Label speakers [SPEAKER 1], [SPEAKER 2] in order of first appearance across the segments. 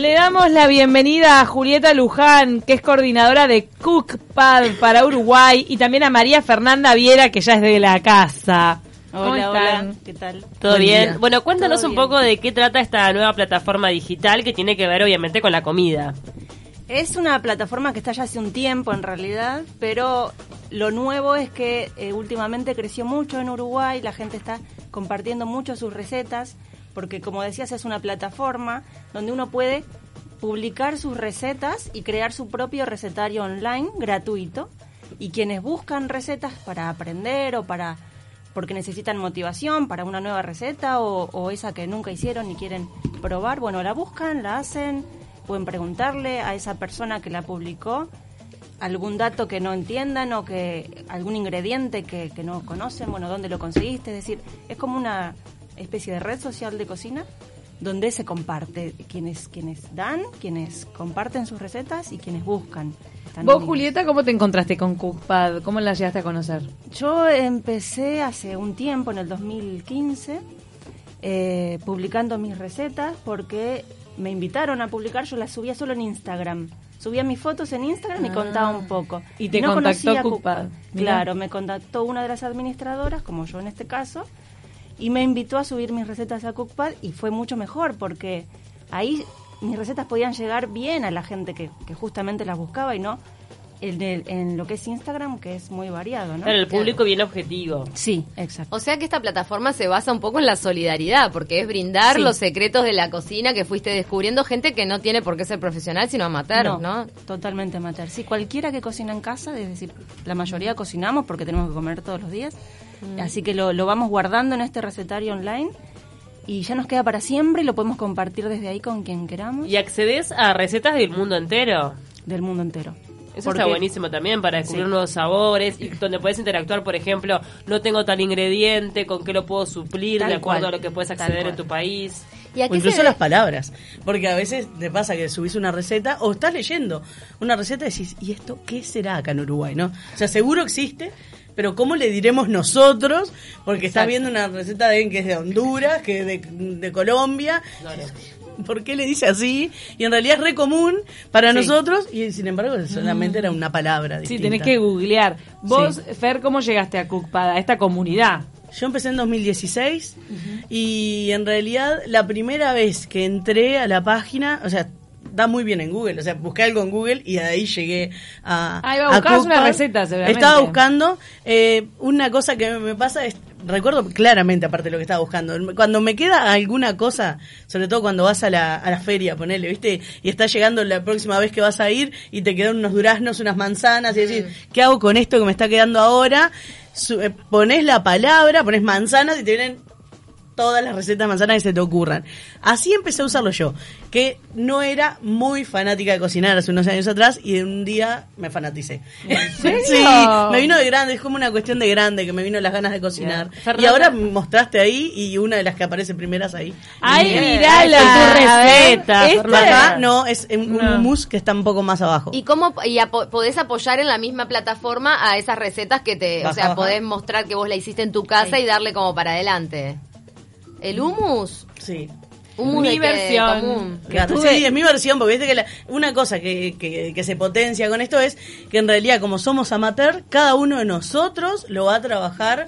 [SPEAKER 1] Le damos la bienvenida a Julieta Luján, que es coordinadora de Cookpad para Uruguay, y también a María Fernanda Viera, que ya es de la casa. ¿Cómo
[SPEAKER 2] Hola,
[SPEAKER 1] están?
[SPEAKER 2] hola, ¿qué tal?
[SPEAKER 3] ¿Todo
[SPEAKER 4] Buen
[SPEAKER 3] bien?
[SPEAKER 4] día.
[SPEAKER 3] Bueno, cuéntanos
[SPEAKER 2] Todo
[SPEAKER 3] un
[SPEAKER 2] bien.
[SPEAKER 3] poco de qué trata esta nueva plataforma digital que tiene que ver obviamente con la comida.
[SPEAKER 2] Es una plataforma que está ya hace un tiempo en realidad, pero lo nuevo es que eh, últimamente creció mucho en Uruguay, la gente está compartiendo mucho sus recetas, porque como decías es una plataforma donde uno puede publicar sus recetas y crear su propio recetario online gratuito. Y quienes buscan recetas para aprender o para porque necesitan motivación para una nueva receta o, esa que nunca hicieron y quieren probar, bueno, la buscan, la hacen, pueden preguntarle a esa persona que la publicó algún dato que no entiendan o que algún ingrediente que, que no conocen, bueno, dónde lo conseguiste, es decir, es como una especie de red social de cocina donde se comparte quienes quienes dan, quienes comparten sus recetas y quienes buscan. Están
[SPEAKER 1] Vos,
[SPEAKER 2] unidos.
[SPEAKER 1] Julieta, ¿cómo te encontraste con Cookpad? ¿Cómo la llegaste a conocer?
[SPEAKER 2] Yo empecé hace un tiempo, en el 2015, eh, publicando mis recetas porque me invitaron a publicar, yo las subía solo en Instagram. Subía mis fotos en Instagram y contaba un poco.
[SPEAKER 1] Y te
[SPEAKER 2] No
[SPEAKER 1] contactó Cookpad.
[SPEAKER 2] Claro, me contactó una de las administradoras, como yo en este caso, y me invitó a subir mis recetas a Cookpad y fue mucho mejor porque ahí mis recetas podían llegar bien a la gente que, que justamente las buscaba y no en, el- en lo que es Instagram, que es muy variado, ¿no?
[SPEAKER 3] Claro, el público bien objetivo.
[SPEAKER 2] Sí, exacto.
[SPEAKER 4] O sea que esta plataforma se basa un poco en la solidaridad, porque es brindar
[SPEAKER 2] Sí.
[SPEAKER 4] los secretos de la cocina que fuiste descubriendo gente que no tiene por qué ser profesional, sino amateur, ¿no?
[SPEAKER 2] Totalmente amateur. Sí, cualquiera que cocina en casa, es decir, la mayoría cocinamos porque tenemos que comer todos los días.
[SPEAKER 4] Mm.
[SPEAKER 2] Así que lo, lo vamos guardando en este recetario online y ya nos queda para siempre y lo podemos compartir desde ahí con quien queramos
[SPEAKER 3] Y accedes a recetas del mundo entero.
[SPEAKER 2] del mundo entero.
[SPEAKER 3] Eso
[SPEAKER 2] Porque-
[SPEAKER 3] está buenísimo también para descubrir
[SPEAKER 2] Sí.
[SPEAKER 3] nuevos sabores y donde puedes interactuar, por ejemplo, no tengo tal ingrediente, con qué lo puedo suplir
[SPEAKER 2] Tal
[SPEAKER 3] de acuerdo
[SPEAKER 2] cual.
[SPEAKER 3] a lo que puedes acceder en tu país.
[SPEAKER 4] ¿Y
[SPEAKER 5] O incluso las palabras. Porque a veces te pasa que subís una receta o estás leyendo una receta y decís, ¿y esto qué será acá en Uruguay? no O sea, seguro existe, pero ¿cómo le diremos nosotros? Porque estás
[SPEAKER 3] Exacto.
[SPEAKER 5] viendo una receta de alguien que es de Honduras, que es de, de Colombia. ¿Por qué le dice así? Y en realidad es re común para
[SPEAKER 2] Sí.
[SPEAKER 5] nosotros y sin embargo solamente era una palabra.
[SPEAKER 1] Sí,
[SPEAKER 5] distinta.
[SPEAKER 1] tenés que googlear. Vos, Fer, ¿cómo llegaste a Cookpad, a esta comunidad?
[SPEAKER 5] Yo empecé en 2016 y en realidad la primera vez que entré a la página, o sea, da muy bien en Google, o sea, busqué algo en Google y de ahí llegué a...
[SPEAKER 1] Ah, iba a una receta, seguramente.
[SPEAKER 5] Estaba buscando, eh, una cosa que me pasa es, recuerdo claramente aparte de lo que estaba buscando, cuando me queda alguna cosa, sobre todo cuando vas a la, a la feria, ponele, ¿viste? Y está llegando la próxima vez que vas a ir y te quedan unos duraznos, unas manzanas y decís, ¿qué hago con esto que me está quedando ahora? Su- eh, pones la palabra, pones manzanas y te vienen todas las recetas de manzanas que se te ocurran. Así empecé a usarlo yo, que no era muy fanática de cocinar hace unos años atrás y de un día me fanaticé.
[SPEAKER 1] serio?
[SPEAKER 5] sí, me vino de grande, es como una cuestión de grande que me vino las ganas de cocinar. Y ahora me mostraste ahí y una de las que aparece primeras ahí.
[SPEAKER 1] ¡Ay,
[SPEAKER 3] Bien.
[SPEAKER 1] mirala!
[SPEAKER 3] Tu receta.
[SPEAKER 5] Acá no, es un
[SPEAKER 1] No.
[SPEAKER 5] hummus que está un poco más abajo.
[SPEAKER 4] ¿Y cómo y apo- podés apoyar en la misma plataforma a esas recetas que te, o sea,
[SPEAKER 5] baja.
[SPEAKER 4] podés mostrar que vos la hiciste en tu casa y darle como para adelante? ¿El hummus?
[SPEAKER 5] Sí.
[SPEAKER 4] Hummus
[SPEAKER 1] Mi
[SPEAKER 4] de
[SPEAKER 1] versión.
[SPEAKER 4] común.
[SPEAKER 5] Claro,
[SPEAKER 1] Estuve-
[SPEAKER 5] sí, es mi versión, porque viste que la- una cosa que, que, que se potencia con esto es que en realidad como somos amateur, cada uno de nosotros lo va a trabajar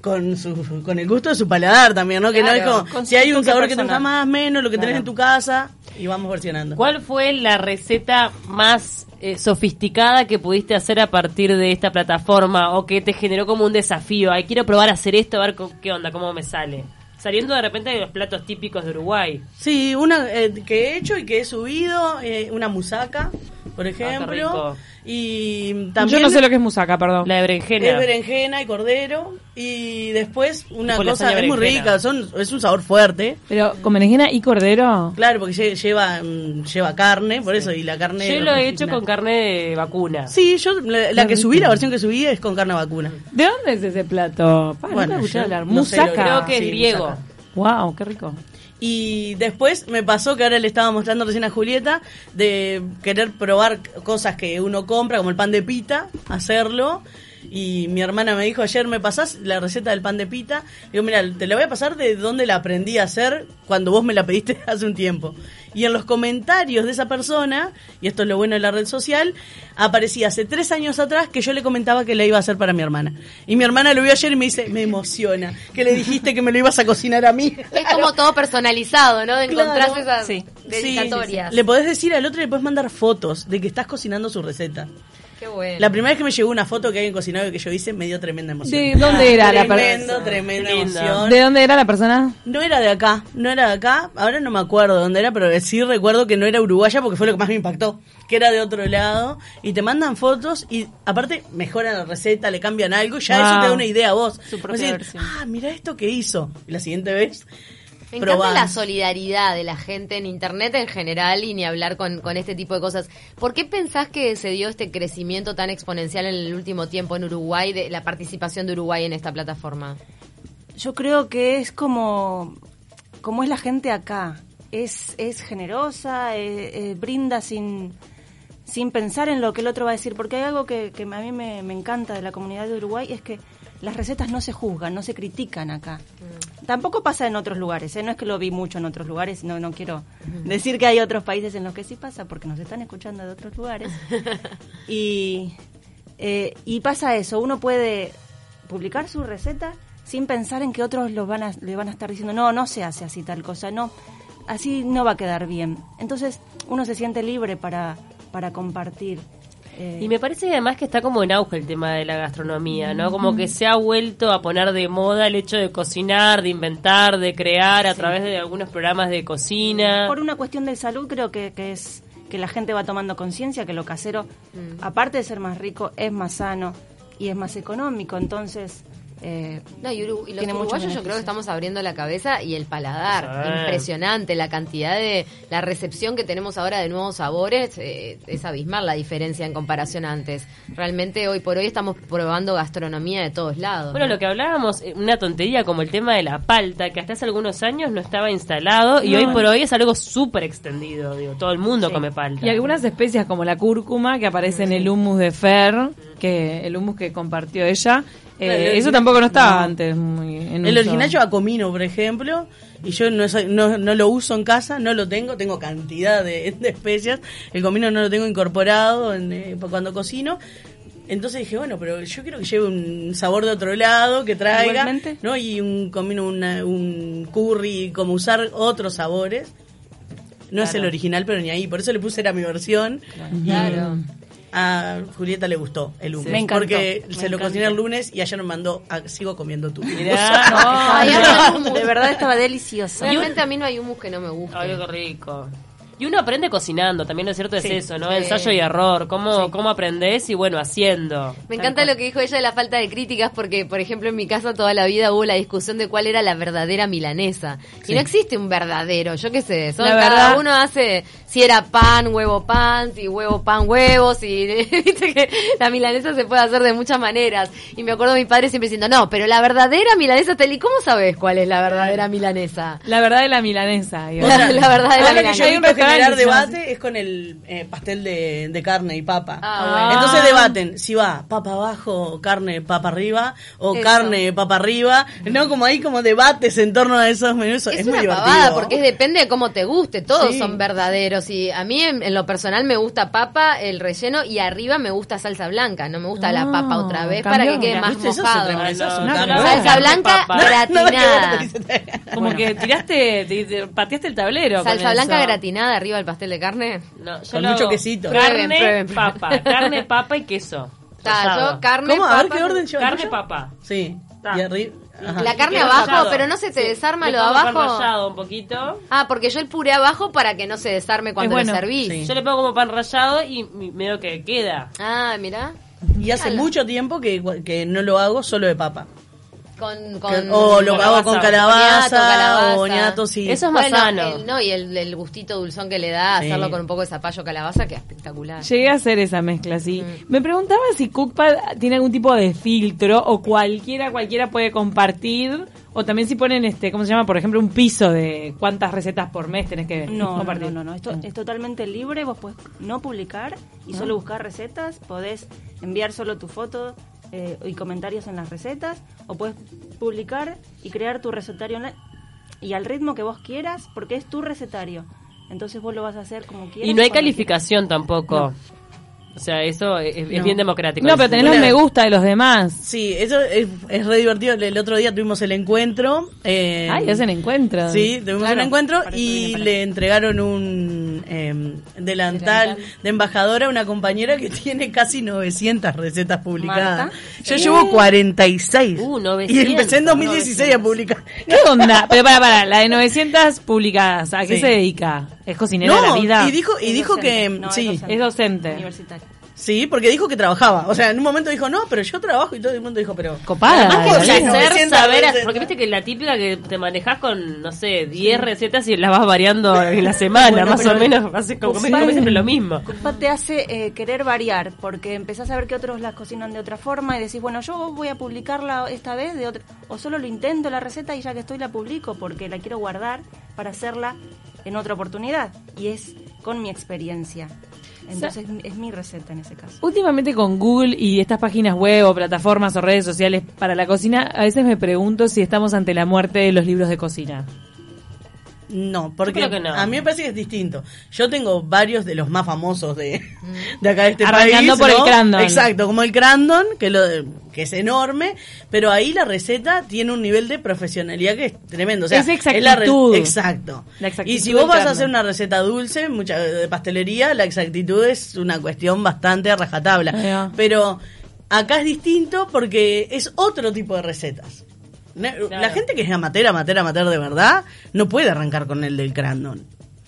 [SPEAKER 5] con su con el gusto de su paladar también, ¿no? que no es como
[SPEAKER 2] con
[SPEAKER 5] si hay un sabor que te gusta más, menos, lo que tenés
[SPEAKER 2] Claro.
[SPEAKER 5] en tu casa y vamos versionando.
[SPEAKER 3] ¿Cuál fue la receta más eh, sofisticada que pudiste hacer a partir de esta plataforma o que te generó como un desafío? Ay, quiero probar a hacer esto, a ver qué onda, cómo me sale. Saliendo de repente de los platos típicos de Uruguay.
[SPEAKER 5] Sí, una eh, que he hecho y que he subido, eh, una musaca, por ejemplo,
[SPEAKER 3] rico.
[SPEAKER 5] Y también
[SPEAKER 1] Yo no sé lo que es musaca, perdón.
[SPEAKER 3] La de berenjena.
[SPEAKER 5] Es berenjena y cordero. Y después una cosa, es muy rica, son, es un sabor fuerte.
[SPEAKER 1] Pero con berenjena y cordero.
[SPEAKER 5] Claro, porque lle- lleva, mm, lleva carne, por eso, y la carne...
[SPEAKER 3] Yo lo he hecho con carne de vacuna.
[SPEAKER 5] Sí, yo la, la que subí, la versión que subí es con carne vacuna.
[SPEAKER 1] ¿De dónde es ese plato? Pa,
[SPEAKER 5] Bueno,
[SPEAKER 1] escuché
[SPEAKER 5] yo
[SPEAKER 1] hablar.
[SPEAKER 5] no
[SPEAKER 1] Musaca.
[SPEAKER 3] Creo que
[SPEAKER 5] Sí,
[SPEAKER 3] es griego.
[SPEAKER 5] musaca.
[SPEAKER 1] Wow, qué rico.
[SPEAKER 5] Y después me pasó que ahora le estaba mostrando recién a Julieta de querer probar cosas que uno compra, como el pan de pita, hacerlo. Y mi hermana me dijo ayer, ¿me pasás la receta del pan de pita? Digo, mira, te la voy a pasar de dónde la aprendí a hacer cuando vos me la pediste hace un tiempo. Y en los comentarios de esa persona, y esto es lo bueno de la red social, aparecía hace tres años atrás que yo le comentaba que la iba a hacer para mi hermana. Y mi hermana lo vio ayer y me dice, me emociona, que le dijiste que me lo ibas a cocinar a mí.
[SPEAKER 4] Es como todo personalizado, ¿no? De
[SPEAKER 5] Claro.
[SPEAKER 4] encontrarse esas
[SPEAKER 2] Sí.
[SPEAKER 4] dedicatorias.
[SPEAKER 5] Sí, Le podés decir al otro y le podés mandar fotos de que estás cocinando su receta.
[SPEAKER 4] Qué bueno.
[SPEAKER 5] La primera vez que me llegó una foto que alguien cocinado que yo hice, me dio tremenda emoción.
[SPEAKER 1] ¿De dónde era la
[SPEAKER 5] Tremendo,
[SPEAKER 1] persona?
[SPEAKER 5] tremenda
[SPEAKER 3] lindo.
[SPEAKER 5] emoción.
[SPEAKER 1] ¿De dónde era la persona?
[SPEAKER 5] No era de acá, no era de acá. Ahora no me acuerdo dónde era, pero sí recuerdo que no era uruguaya porque fue lo que más me impactó. Que era de otro lado. Y te mandan fotos y aparte mejoran la receta, le cambian algo. Ya eso te da una idea a vos.
[SPEAKER 2] Su propia versión.
[SPEAKER 5] ah, mira esto que hizo. Y la siguiente vez.
[SPEAKER 4] Me encanta la solidaridad de la gente en Internet en general y ni hablar con, con este tipo de cosas. ¿Por qué pensás que se dio este crecimiento tan exponencial en el último tiempo en Uruguay, de la participación de Uruguay en esta plataforma?
[SPEAKER 2] Yo creo que es como, como es la gente acá. Es, es generosa, eh, eh, brinda sin, sin pensar en lo que el otro va a decir. Porque hay algo que, que a mí me, me encanta de la comunidad de Uruguay, es que las recetas no se juzgan, no se critican acá. Tampoco pasa en otros lugares, ¿eh? no es que lo vi mucho en otros lugares, no, no quiero decir que hay otros países en los que sí pasa, porque nos están escuchando de otros lugares. y, eh, y pasa eso, uno puede publicar su receta sin pensar en que otros lo van a, le van a estar diciendo, no, no se hace así tal cosa, no, así no va a quedar bien. Entonces uno se siente libre para, para compartir. Eh,
[SPEAKER 3] Y me parece además que está como en auge el tema de la gastronomía, ¿no? Como que se ha vuelto a poner de moda el hecho de cocinar, de inventar, de crear a través de algunos programas de cocina.
[SPEAKER 2] Por una cuestión de salud creo que, que es que la gente va tomando conciencia que lo casero, aparte de ser más rico, es más sano y es más económico. Entonces, eh,
[SPEAKER 4] No, y, Uru- y los uruguayos yo creo que estamos abriendo la cabeza y el paladar.
[SPEAKER 3] Sí.
[SPEAKER 4] Impresionante la cantidad de... La recepción que tenemos ahora de nuevos sabores eh, es abismal la diferencia en comparación a antes. Realmente hoy por hoy estamos probando gastronomía de todos lados.
[SPEAKER 3] Bueno,
[SPEAKER 4] ¿no?
[SPEAKER 3] lo que hablábamos, eh, una tontería como el tema de la palta, que hasta hace algunos años no estaba instalado y
[SPEAKER 1] No.
[SPEAKER 3] hoy por hoy es algo súper extendido, digo, todo el mundo come palta.
[SPEAKER 1] Y algunas especias como la cúrcuma que aparece en el hummus de Fer, que el hummus que compartió ella, eh,
[SPEAKER 5] el
[SPEAKER 1] eso tampoco no estaba
[SPEAKER 5] no.
[SPEAKER 1] antes muy en
[SPEAKER 5] El
[SPEAKER 1] uso.
[SPEAKER 5] original lleva comino, por ejemplo, y yo no, soy- no, no lo uso en casa, no lo tengo, tengo cantidad de, de especias. El comino no lo tengo incorporado en, eh, cuando cocino. Entonces dije, bueno, pero yo quiero que lleve un sabor de otro lado, que traiga,
[SPEAKER 2] Igualmente.
[SPEAKER 5] ¿no? Y un comino, una- un curry, como usar otros sabores. No es el original, pero ni ahí. Por eso le puse era mi versión. Y
[SPEAKER 4] Claro.
[SPEAKER 5] A Julieta le gustó el hummus.
[SPEAKER 2] Me encantó,
[SPEAKER 5] porque
[SPEAKER 2] me
[SPEAKER 5] se lo cociné el lunes y ayer me mandó, a- sigo comiendo tu hummus.
[SPEAKER 3] Mirá,
[SPEAKER 4] Ay, habla hummus.
[SPEAKER 2] de verdad estaba delicioso.
[SPEAKER 4] Realmente a mí no hay humus que no me guste.
[SPEAKER 3] Ay, qué rico. Y uno aprende cocinando, también lo cierto es
[SPEAKER 2] Sí,
[SPEAKER 3] eso, ¿no?
[SPEAKER 4] sí.
[SPEAKER 3] Ensayo y error, cómo, cómo aprendés y bueno, haciendo.
[SPEAKER 4] Me encanta lo que dijo ella de la falta de críticas porque, por ejemplo, en mi casa toda la vida hubo la discusión de cuál era la verdadera milanesa. Y no existe un verdadero, yo qué sé, son,
[SPEAKER 1] La
[SPEAKER 4] cada
[SPEAKER 1] verdad-
[SPEAKER 4] uno hace si era pan, huevo, pan, si huevo, pan, huevos, y viste que la milanesa se puede hacer de muchas maneras. Y me acuerdo de mi padre siempre diciendo, no, pero la verdadera milanesa, Teli, ¿cómo sabes cuál es la verdadera milanesa?
[SPEAKER 1] La verdad de la milanesa.
[SPEAKER 4] La, la verdadera
[SPEAKER 5] Ahora que
[SPEAKER 4] milanesa.
[SPEAKER 5] Generar debate es con el eh, pastel de, de carne y papa.
[SPEAKER 4] Ah,
[SPEAKER 1] bueno.
[SPEAKER 5] Entonces debaten si va papa abajo, carne, papa arriba, o
[SPEAKER 2] Eso.
[SPEAKER 5] carne, papa arriba. No, como hay como debates en torno a esos menús. Es,
[SPEAKER 4] Es,
[SPEAKER 5] muy divertido.
[SPEAKER 4] pavada porque es, depende de cómo te guste, todos
[SPEAKER 5] Sí.
[SPEAKER 4] son verdaderos y a mí en, en lo personal me gusta papa, el relleno y arriba me gusta salsa blanca, no me gusta la
[SPEAKER 1] Ah,
[SPEAKER 4] papa otra vez
[SPEAKER 1] cambió.
[SPEAKER 4] para que quede más mojado.
[SPEAKER 5] eso
[SPEAKER 3] No,
[SPEAKER 4] Salsa blanca gratinada.
[SPEAKER 5] Que.
[SPEAKER 1] Como que tiraste, te- te- pateaste el tablero.
[SPEAKER 4] Salsa blanca
[SPEAKER 1] eso.
[SPEAKER 4] gratinada arriba del pastel de carne.
[SPEAKER 3] No, yo
[SPEAKER 5] Con
[SPEAKER 3] lo
[SPEAKER 5] mucho
[SPEAKER 3] hago
[SPEAKER 5] quesito.
[SPEAKER 3] Carne,
[SPEAKER 4] Prueben, prueben, prueben.
[SPEAKER 3] papa, carne, papa y queso.
[SPEAKER 4] Yo carne,
[SPEAKER 5] ¿Cómo? A ver
[SPEAKER 4] papa,
[SPEAKER 5] qué orden lleva
[SPEAKER 3] Carne,
[SPEAKER 5] tuyo?
[SPEAKER 3] papa.
[SPEAKER 5] Sí.
[SPEAKER 3] Ta.
[SPEAKER 5] Y arriba. ajá.
[SPEAKER 4] La carne abajo,
[SPEAKER 3] rallado.
[SPEAKER 4] pero no se te
[SPEAKER 3] Sí.
[SPEAKER 4] desarma
[SPEAKER 3] Le
[SPEAKER 4] lo de
[SPEAKER 3] pongo pan
[SPEAKER 4] abajo.
[SPEAKER 3] rallado un poquito.
[SPEAKER 4] Ah, porque yo el puré abajo para que no se desarme cuando
[SPEAKER 1] bueno.
[SPEAKER 4] lo servís.
[SPEAKER 5] Sí.
[SPEAKER 3] Yo le pongo como pan rallado y medio que queda.
[SPEAKER 4] Ah, mira.
[SPEAKER 5] Y hace mucho tiempo que, que no lo hago solo de papa.
[SPEAKER 4] Con, con
[SPEAKER 5] o lo hago con
[SPEAKER 3] calabaza.
[SPEAKER 5] calabaza, o sí.
[SPEAKER 3] Eso es más
[SPEAKER 4] Bueno,
[SPEAKER 3] sano.
[SPEAKER 4] el- no, y el, el gustito dulzón que le da
[SPEAKER 5] Sí.
[SPEAKER 4] hacerlo con un poco de zapallo calabaza, que es espectacular.
[SPEAKER 1] Llegué a hacer esa mezcla, sí.
[SPEAKER 4] Mm.
[SPEAKER 1] Me preguntaba si Cookpad tiene algún tipo de filtro o cualquiera, cualquiera puede compartir. O también si ponen, este, ¿cómo se llama? Por ejemplo, un piso de cuántas recetas por mes tenés que
[SPEAKER 2] No, no,
[SPEAKER 1] compartir.
[SPEAKER 2] no, no, no. Esto es totalmente libre. Vos podés no publicar y solo buscar recetas. Podés enviar solo tu foto eh, y comentarios en las recetas, o puedes publicar y crear tu recetario online y al ritmo que vos quieras, porque es tu recetario. Entonces vos lo vas a hacer como quieras.
[SPEAKER 3] Y no hay calificación tampoco. O sea, eso es, es
[SPEAKER 5] No.
[SPEAKER 3] bien democrático.
[SPEAKER 1] No, pero tenés los me gusta de los demás.
[SPEAKER 5] Sí, eso es, es re divertido. El otro día tuvimos el encuentro. eh,
[SPEAKER 1] Ay, hacen encuentros.
[SPEAKER 5] Sí, tuvimos
[SPEAKER 2] Claro,
[SPEAKER 5] un encuentro y le entregaron un eh, delantal de embajadora a una compañera que tiene casi 900 recetas publicadas.
[SPEAKER 2] Marta.
[SPEAKER 5] Yo llevo 46.
[SPEAKER 3] Uh,
[SPEAKER 5] y
[SPEAKER 3] 900,
[SPEAKER 5] empecé en 2016 a publicar.
[SPEAKER 1] ¿Qué onda? Pero para, para, la de 900 publicadas, ¿a qué
[SPEAKER 5] Sí.
[SPEAKER 1] se dedica? ¿Es cocinera de
[SPEAKER 5] No,
[SPEAKER 1] la vida?
[SPEAKER 5] y dijo, y
[SPEAKER 2] Es
[SPEAKER 5] dijo
[SPEAKER 2] docente.
[SPEAKER 5] que
[SPEAKER 2] No, es
[SPEAKER 5] sí,
[SPEAKER 2] docente.
[SPEAKER 1] Es docente.
[SPEAKER 2] Universitario.
[SPEAKER 5] sí, porque dijo que trabajaba. O sea, en un momento dijo, no, pero yo trabajo y todo el mundo dijo, pero...
[SPEAKER 1] Copada.
[SPEAKER 5] Además,
[SPEAKER 1] la
[SPEAKER 5] ¿cómo
[SPEAKER 1] vida.
[SPEAKER 5] hacer?
[SPEAKER 3] hacer
[SPEAKER 5] 900
[SPEAKER 3] saber, porque viste que la típica que te manejas con, no sé, 10 recetas y las vas variando en la semana,
[SPEAKER 5] Bueno,
[SPEAKER 3] más o menos, haces como
[SPEAKER 5] Sí.
[SPEAKER 3] comes siempre lo mismo.
[SPEAKER 2] Culpa te hace eh, querer variar, porque empezás a ver que otros las cocinan de otra forma y decís, bueno, yo voy a publicarla esta vez de otra, o solo lo intento la receta y ya que estoy la publico porque la quiero guardar para hacerla en otra oportunidad. Y es con mi experiencia. Entonces es mi receta en ese caso.
[SPEAKER 1] Últimamente con Google y estas páginas web o plataformas o redes sociales para la cocina, a veces me pregunto si estamos ante la muerte de los libros de cocina.
[SPEAKER 5] No, porque
[SPEAKER 3] creo que no.
[SPEAKER 5] a mí me parece que es distinto. Yo tengo varios de los más famosos de, de acá de este
[SPEAKER 1] Arrancando
[SPEAKER 5] país.
[SPEAKER 1] por el. Crandon.
[SPEAKER 5] Exacto, como el Crandon, que, lo, que es enorme, pero ahí la receta tiene un nivel de profesionalidad que es tremendo. O sea,
[SPEAKER 1] Es exactitud.
[SPEAKER 5] exacto.
[SPEAKER 1] La exactitud
[SPEAKER 5] y si vos vas a hacer una receta dulce, mucha de pastelería, la exactitud es una cuestión bastante rajatabla. Pero acá es distinto porque es otro tipo de recetas. La gente que es amateur, amateur, amateur de verdad, no puede arrancar con el del Crandon.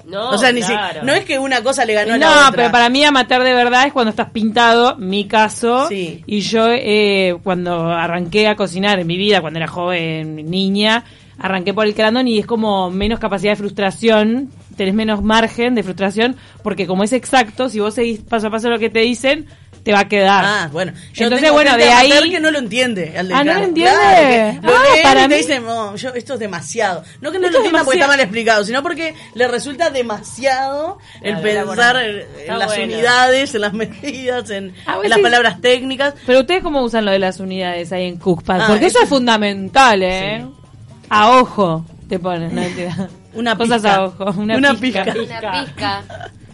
[SPEAKER 3] No,
[SPEAKER 5] o sea, ni si- no es que una cosa le ganó a la
[SPEAKER 1] No,
[SPEAKER 5] otra.
[SPEAKER 1] pero para mí amateur de verdad es cuando estás pintado, mi caso,
[SPEAKER 5] Sí.
[SPEAKER 1] y yo eh, cuando arranqué a cocinar en mi vida, cuando era joven, niña, arranqué por el crandon y es como menos capacidad de frustración, tenés menos margen de frustración, porque como es exacto, si vos seguís paso a paso lo que te dicen, te va a quedar.
[SPEAKER 5] Ah, bueno. Yo
[SPEAKER 1] Entonces,
[SPEAKER 5] tengo
[SPEAKER 1] bueno,
[SPEAKER 5] gente
[SPEAKER 1] de ahí...
[SPEAKER 5] que no lo entiende. al
[SPEAKER 1] Ah, ¿no lo entiende?
[SPEAKER 5] Claro, lo
[SPEAKER 1] Ah, para
[SPEAKER 5] y te
[SPEAKER 1] mí-
[SPEAKER 5] dicen, "No, yo, esto es demasiado. No que no
[SPEAKER 1] Esto
[SPEAKER 5] lo
[SPEAKER 1] es
[SPEAKER 5] entiendan porque está mal explicado, sino porque le resulta demasiado el pensar en, las
[SPEAKER 3] bueno.
[SPEAKER 5] unidades, en las medidas, en,
[SPEAKER 1] Ah,
[SPEAKER 5] las palabras técnicas.
[SPEAKER 1] Pero ustedes cómo usan lo de las unidades ahí en Cookpad,
[SPEAKER 5] Ah,
[SPEAKER 1] porque eso
[SPEAKER 5] eso-
[SPEAKER 1] es fundamental, ¿eh? A ojo te ponen, no.
[SPEAKER 5] Una
[SPEAKER 1] Cosas
[SPEAKER 5] pizca.
[SPEAKER 1] a ojo, una,
[SPEAKER 5] Una
[SPEAKER 1] pizca.
[SPEAKER 5] pizca.
[SPEAKER 4] Una pizca.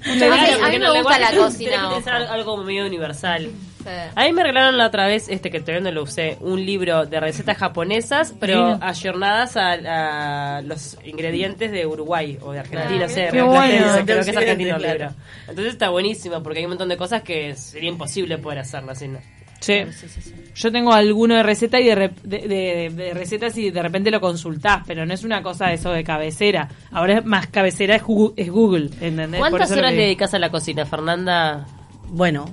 [SPEAKER 3] Claro,
[SPEAKER 4] A mí- me
[SPEAKER 3] el
[SPEAKER 4] gusta la cocina,
[SPEAKER 3] tiene que
[SPEAKER 4] ojo.
[SPEAKER 3] algo medio universal.
[SPEAKER 4] Sí.
[SPEAKER 3] A mí me regalaron la otra vez, este que todavía no lo usé, un libro de recetas japonesas, pero
[SPEAKER 1] Sí.
[SPEAKER 3] ayornadas a, a los ingredientes de Uruguay o de Argentina,
[SPEAKER 4] Ah,
[SPEAKER 3] no sé,
[SPEAKER 1] qué
[SPEAKER 3] de
[SPEAKER 1] bueno.
[SPEAKER 3] Creo que es argentino el libro. Entonces está buenísimo porque hay un montón de cosas que sería imposible poder hacerlas sin...
[SPEAKER 1] Sí. Yo tengo alguno de receta y de, re- de, de- de recetas y de repente lo consultás, pero no es una cosa de eso de cabecera. Ahora es más cabecera es Google, es Google ¿entendés? Por
[SPEAKER 3] ¿Cuántas horas le dedicas a la cocina, Fernanda?
[SPEAKER 5] Bueno,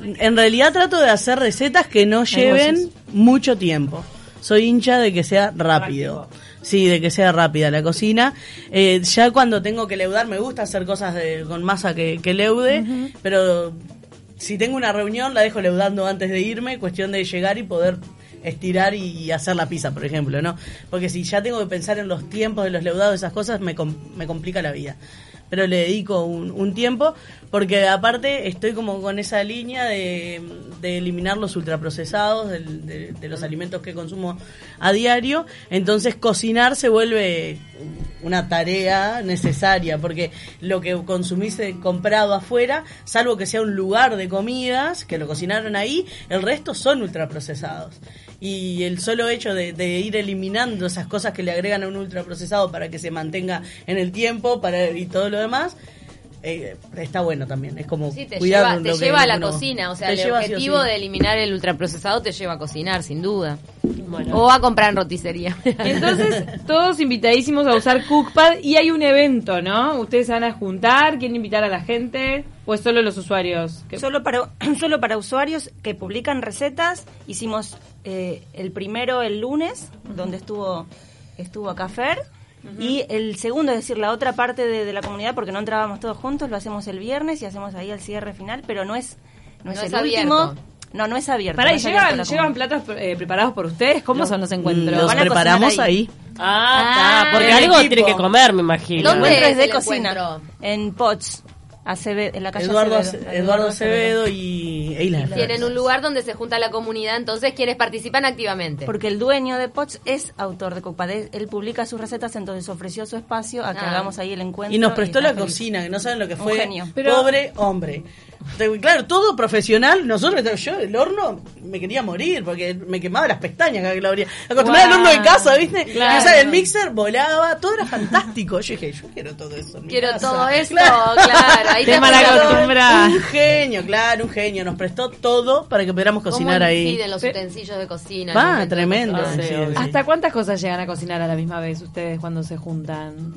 [SPEAKER 5] en realidad trato de hacer recetas que no lleven mucho tiempo. Soy hincha de que sea rápido. Sí, de que sea rápida la cocina. Eh, ya cuando tengo que leudar, me gusta hacer cosas de- con masa que, que leude, pero si tengo una reunión la dejo leudando antes de irme, cuestión de llegar y poder estirar y hacer la pizza, por ejemplo, ¿no? Porque si ya tengo que pensar en los tiempos de los leudados, esas cosas, me, com- me complica la vida. Pero le dedico un, un tiempo, porque aparte estoy como con esa línea de, de eliminar los ultraprocesados del- de, de los alimentos que consumo a diario. Entonces cocinar se vuelve una tarea necesaria, porque lo que consumís eh, comprado afuera, salvo que sea un lugar de comidas, que lo cocinaron ahí, el resto son ultraprocesados. Y el solo hecho de, de ir eliminando esas cosas que le agregan a un ultraprocesado para que se mantenga en el tiempo para y todo lo demás, eh, está bueno también. Es como
[SPEAKER 4] Sí, te
[SPEAKER 5] cuidar
[SPEAKER 4] lleva, te
[SPEAKER 5] lo que
[SPEAKER 4] lleva a la
[SPEAKER 5] uno-
[SPEAKER 4] cocina. O sea, el
[SPEAKER 5] sí
[SPEAKER 4] objetivo
[SPEAKER 5] sí.
[SPEAKER 4] de eliminar el ultraprocesado te lleva a cocinar, sin duda.
[SPEAKER 3] Bueno.
[SPEAKER 4] O a comprar en roticería.
[SPEAKER 1] Entonces, todos invitadísimos a usar Cookpad y hay un evento, ¿no? Ustedes se van a juntar, quieren invitar a la gente o es solo los usuarios. Que-
[SPEAKER 2] Solo para, solo para usuarios que publican recetas. Hicimos eh, el primero el lunes, donde estuvo, estuvo Y el segundo, es decir, la otra parte de, de la comunidad, porque no entrábamos todos juntos, lo hacemos el viernes y hacemos ahí el cierre final, pero no es, no es el último. No, no es abierto.
[SPEAKER 1] Pará,
[SPEAKER 2] no
[SPEAKER 1] ¿y llevan
[SPEAKER 2] comunidad.
[SPEAKER 1] platos eh, preparados por ustedes? ¿Cómo son los encuentros?
[SPEAKER 5] Los preparamos ahí.
[SPEAKER 2] ahí.
[SPEAKER 3] Ah,
[SPEAKER 4] Ah,
[SPEAKER 3] está, porque algo
[SPEAKER 5] equipo.
[SPEAKER 3] tiene que comer, me imagino.
[SPEAKER 4] ¿Dónde
[SPEAKER 2] Encuentro es de cocina.
[SPEAKER 4] encuentro?
[SPEAKER 2] En Pots. Aceve- en la calle
[SPEAKER 5] Eduardo,
[SPEAKER 2] Acevedo.
[SPEAKER 5] Eduardo Acevedo y e Islas de
[SPEAKER 4] Tienen un lugar donde se junta la comunidad, entonces quienes participan activamente.
[SPEAKER 2] Porque el dueño de Pots es autor de Cookpad. Él publica sus recetas, entonces ofreció su espacio a que
[SPEAKER 4] Ah.
[SPEAKER 2] hagamos ahí el encuentro.
[SPEAKER 5] Y nos prestó la
[SPEAKER 2] feliz.
[SPEAKER 5] cocina, que no saben lo que
[SPEAKER 2] Un
[SPEAKER 5] fue.
[SPEAKER 2] genio.
[SPEAKER 1] Pero-
[SPEAKER 5] Pobre hombre. Claro, todo profesional. Nosotros, yo, el horno, me quería morir porque me quemaba las pestañas cada que lo abría. Acostumbrada al
[SPEAKER 1] Guau.
[SPEAKER 5] horno de casa, ¿viste?
[SPEAKER 1] Claro.
[SPEAKER 5] O sea, el mixer volaba, todo era fantástico. Yo dije, yo quiero todo eso. en mi
[SPEAKER 4] Quiero
[SPEAKER 5] casa.
[SPEAKER 4] todo esto, claro. Ahí
[SPEAKER 1] Te mala.
[SPEAKER 5] Un genio, claro, un genio. Nos prestó todo para que pudiéramos
[SPEAKER 4] cómo
[SPEAKER 5] cocinar ahí.
[SPEAKER 4] inciden los utensilios de cocina.
[SPEAKER 5] Va, tremendo.
[SPEAKER 3] Ah, sí,
[SPEAKER 5] sí, sí.
[SPEAKER 1] ¿Hasta cuántas cosas llegan a cocinar a la misma vez ustedes cuando se juntan?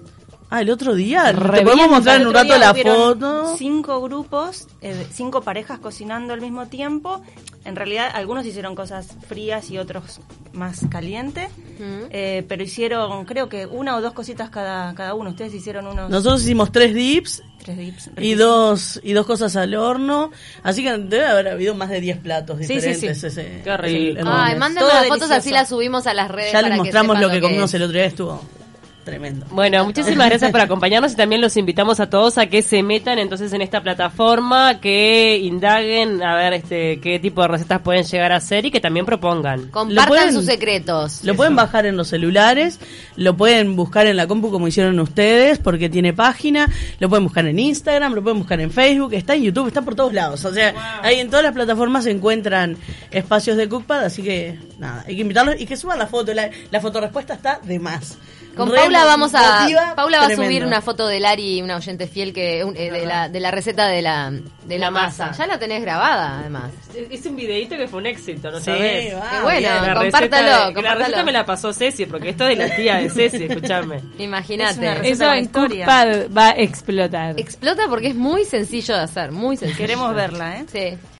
[SPEAKER 5] Ah, el otro día. Te podemos mostrar en un rato la foto.
[SPEAKER 2] Cinco grupos, eh, cinco parejas cocinando al mismo tiempo. En realidad, algunos hicieron cosas frías y otros más calientes. Eh, pero hicieron, creo que una o dos cositas cada, cada uno. Ustedes hicieron unos
[SPEAKER 5] Nosotros hicimos tres dips
[SPEAKER 2] tres dips.
[SPEAKER 5] y dos y dos cosas al horno. Así que debe haber habido más de 10 platos
[SPEAKER 1] Sí, sí,
[SPEAKER 5] diferentes.
[SPEAKER 1] sí.
[SPEAKER 5] ese-
[SPEAKER 3] Qué
[SPEAKER 5] el
[SPEAKER 4] Ay, mándenos las fotos así las subimos a las redes.
[SPEAKER 5] Ya
[SPEAKER 4] para
[SPEAKER 5] les
[SPEAKER 4] que
[SPEAKER 5] mostramos
[SPEAKER 4] sepan
[SPEAKER 5] lo que comimos el otro día, estuvo tremendo.
[SPEAKER 3] Bueno, muchísimas gracias por acompañarnos y también los invitamos a todos a que se metan entonces en esta plataforma, que indaguen a ver este qué tipo de recetas pueden llegar a hacer y que también propongan.
[SPEAKER 4] Compartan
[SPEAKER 5] pueden-
[SPEAKER 4] sus secretos.
[SPEAKER 5] Lo pueden bajar en los celulares, lo pueden buscar en la compu como hicieron ustedes, porque tiene página, lo pueden buscar en Instagram, lo pueden buscar en Facebook, está en YouTube, está por todos lados. O sea, ahí en todas las plataformas se encuentran espacios de Cookpad, así que nada, hay que invitarlos y que suban la foto. La, la fotorespuesta está de más.
[SPEAKER 4] Con
[SPEAKER 5] Re
[SPEAKER 4] Paula vamos a Paula va a subir una foto de Lari, una oyente fiel que un- eh, de, la, de la receta de la de la
[SPEAKER 3] La
[SPEAKER 4] masa.
[SPEAKER 3] masa.
[SPEAKER 4] Ya la tenés grabada además.
[SPEAKER 3] Es un videito que fue un éxito, ¿no
[SPEAKER 5] Sí,
[SPEAKER 4] Qué bueno, compártalo,
[SPEAKER 3] la receta me la pasó Ceci, porque esto es de la tía de Ceci, escuchame.
[SPEAKER 2] Es
[SPEAKER 4] Imagínate.
[SPEAKER 2] receta
[SPEAKER 1] Eso en. Cookpad va a explotar.
[SPEAKER 4] Explota porque es muy sencillo de hacer, muy sencillo.
[SPEAKER 2] Queremos verla, ¿eh?
[SPEAKER 4] Sí.